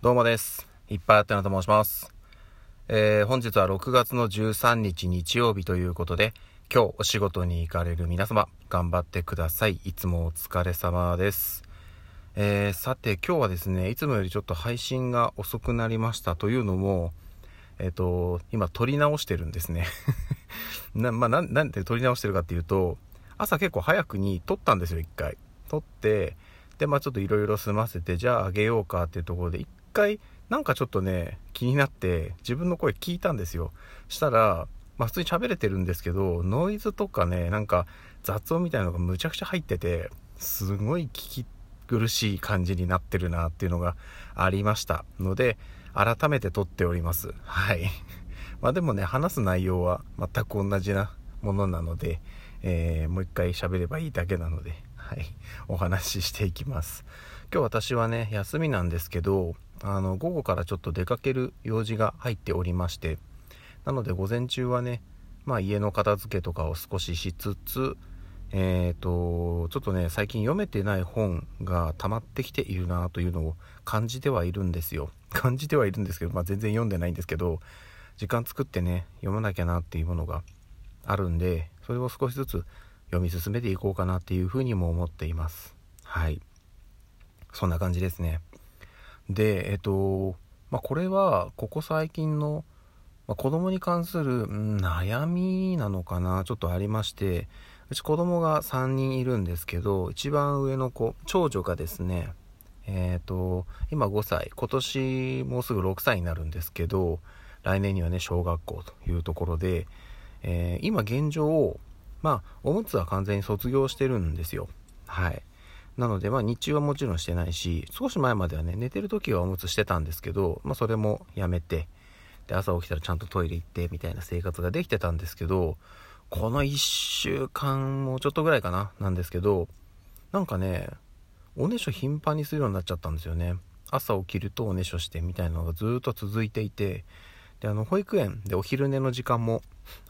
どうもです。いっぱいあってなと申します。えー、本日は6月の13日日曜日ということで、今日お仕事に行かれる皆様、頑張ってください。いつもお疲れ様です。えー、さて今日はですね、いつもよりちょっと配信が遅くなりましたというのも、えっ、と、今撮り直してるんですね。な、まあ、なん、なんで撮り直してるかっていうと、朝結構早くに撮ったんですよ、一回。撮って、で、まあちょっといろいろ済ませて、じゃああげようかっていうところで、一回、なんかちょっとね、気になって、自分の声聞いたんですよ。したら、まあ普通に喋れてるんですけど、ノイズとかね、なんか雑音みたいなのがむちゃくちゃ入ってて、すごい聞き苦しい感じになってるなっていうのがありましたので、改めて撮っております。はい。まあでもね、話す内容は全く同じなものなので、えーもう一回喋ればいいだけなので、はい。お話ししていきます。今日私はね、休みなんですけど、あの、午後からちょっと出かける用事が入っておりまして、なので午前中はね、まあ家の片付けとかを少ししつつ、えっ、と、ちょっとね、最近読めてない本が溜まってきているなというのを感じてはいるんですよ。感じてはいるんですけど、まあ全然読んでないんですけど、時間作ってね、読まなきゃなっていうものがあるんで、それを少しずつ読み進めていこうかなっていうふうにも思っています。はい。そんな感じですね。で、えっと、まあ、これは、ここ最近の、まあ、子供に関する、うん悩みなのかな、ちょっとありまして、うち子供が3人いるんですけど、一番上の子、長女がですね、えっと、今5歳、今年もうすぐ6歳になるんですけど、来年にはね、小学校というところで、えー今現状、まあ、おむつは完全に卒業してるんですよ。はい。なので、まあ、日中はもちろんしてないし、少し前まではね、寝てる時はおむつしてたんですけど、まあ、それもやめて、で、朝起きたらちゃんとトイレ行って、みたいな生活ができてたんですけど、この1週間もちょっとぐらいかな、なんですけど、なんかね、おねしょ頻繁にするようになっちゃったんですよね。朝起きるとおねしょしてみたいなのがずっと続いていて、で、あの、保育園でお昼寝の時間も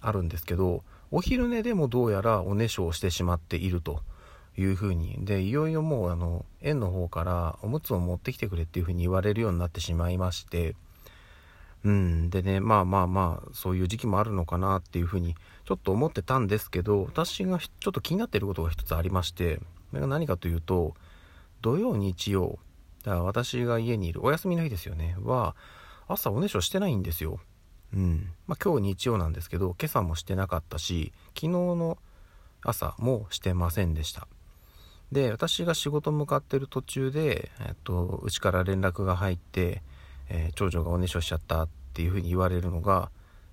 あるんですけど、お昼寝でもどうやらおねしょをしてしまっているというふうに。で、いよいよもうあの、園の方からおむつを持ってきてくれっていうふうに言われるようになってしまいまして、うん。でね、まあまあまあ、そういう時期もあるのかなっていうふうにちょっと思ってたんですけど、私がちょっと気になっていることが一つありまして、それが何かというと、土曜、日曜、だから私が家にいるお休みの日ですよね、は、朝おねしょしてないんですよ。うん。まあ今日日曜なんですけど、今朝もしてなかったし、昨日の朝もしてませんでした。で、私が仕事向かってる途中で、えっと、うちから連絡が入って、えー長女がおねしょしちゃったっていうふうに言われるのが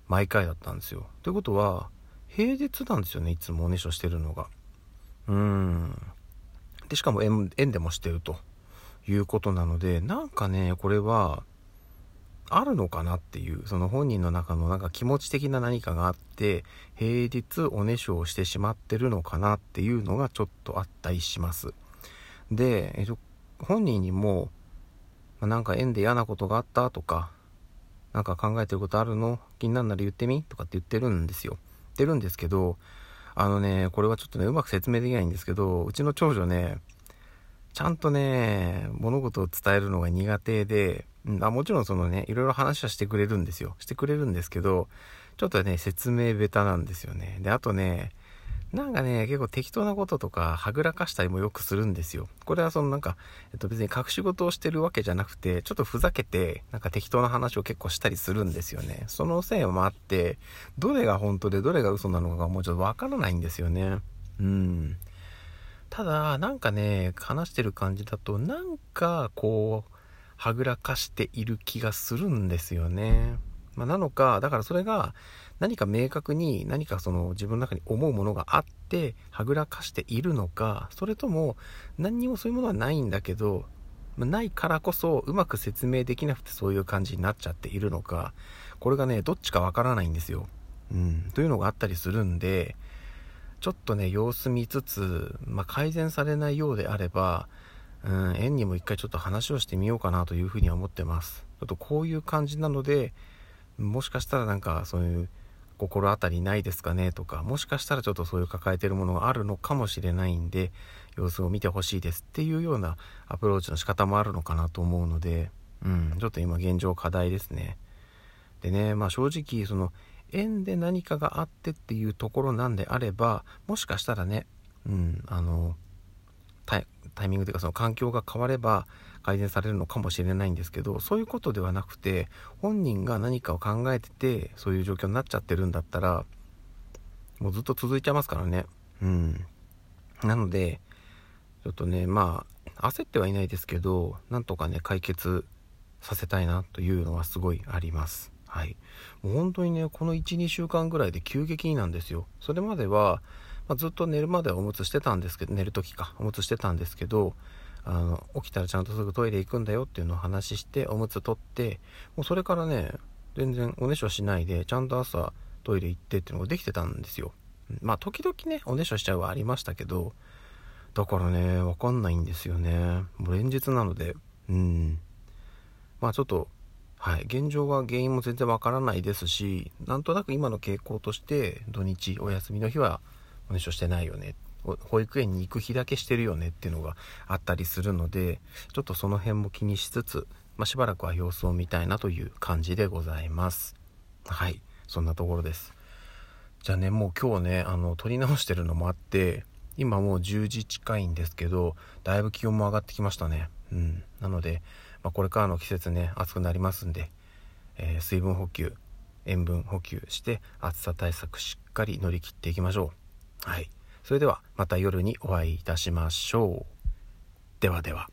毎回だったんですよ。ということは、平日なんですよね、いつもおねしょしてるのが。うん。で、しかも園園でもしてるということなので、なんかね、これは、あるのかなっていう、その本人の中のなんか気持ち的な何かがあって、平日おねしょをしてしまってるのかなっていうのがちょっとあったりします。で、えっと、本人にも、まなんか縁で嫌なことがあったとか、なんか考えてることあるの？気になるなら言ってみ？とかって言ってるんですよ。言ってるんですけど、あのね、これはちょっとね、うまく説明できないんですけど、うちの長女ね、ちゃんとね、物事を伝えるのが苦手で、うんあもちろんそのね、いろいろ話はしてくれるんですよ。してくれるんですけど、ちょっとね、説明下手なんですよね。で、あとね、なんかね、結構適当なこととか、はぐらかしたりもよくするんですよ。これはそのなんか、えっと別に隠し事をしてるわけじゃなくて、ちょっとふざけて、なんか適当な話を結構したりするんですよね。そのせいもあって、どれが本当でどれが嘘なのかがもうちょっとわからないんですよね。うん。ただ、なんかね、話してる感じだと、なんか、こう、はぐらかしている気がするんですよね。まあ、なのか、だからそれが、何か明確に何かその自分の中に思うものがあって、はぐらかしているのか、それとも、何にもそういうものはないんだけど、ないからこそ、うまく説明できなくてそういう感じになっちゃっているのか、これがね、どっちかわからないんですよ。うん、というのがあったりするんで、ちょっとね、様子見つつ、まあ、改善されないようであれば、うん、園にも一回ちょっと話をしてみようかなというふうには思ってます。ちょっとこういう感じなので、もしかしたらなんかそういう心当たりないですかねとか、もしかしたらちょっとそういう抱えてるものがあるのかもしれないんで、様子を見てほしいですっていうようなアプローチの仕方もあるのかなと思うので、うん、ちょっと今現状課題ですね。でね、まあ正直、その、縁で何かがあってっていうところなんであれば、もしかしたらね、うん、あの、タイミングというかその環境が変われば改善されるのかもしれないんですけど、そういうことではなくて、本人が何かを考えてて、そういう状況になっちゃってるんだったら、もうずっと続いちゃいますからね。うん。なので、ちょっとね、まあ、焦ってはいないですけど、なんとかね、解決させたいなというのはすごいあります。はい。もう本当にね、この1、2週間ぐらいで急激になんですよ。それまでは、まあ、ずっと寝るまではおむつしてたんですけど、寝る時か、おむつしてたんですけど、あの、起きたらちゃんとすぐトイレ行くんだよっていうのを話して、おむつ取って、もうそれからね、全然おねしょしないで、ちゃんと朝トイレ行ってっていうのができてたんですよ。まあ、時々ね、おねしょしちゃうはありましたけど、だからね、わかんないんですよね。もう連日なので、うん。まあちょっと、はい、現状は原因も全然わからないですし、なんとなく今の傾向として、土日、お休みの日は、おねしょしてないよね。保育園に行く日だけしてるよねっていうのがあったりするので、ちょっとその辺も気にしつつ、まあ、しばらくは様子を見たいなという感じでございます。はい、そんなところです。じゃあね、もう今日ね、あの、撮り直してるのもあって、今もう10時近いんですけど、だいぶ気温も上がってきましたね。うん。なので、まあ、これからの季節ね、暑くなりますんで、えー、水分補給、塩分補給して、暑さ対策しっかり乗り切っていきましょう。はい。それでは、また夜にお会いいたしましょう。ではでは。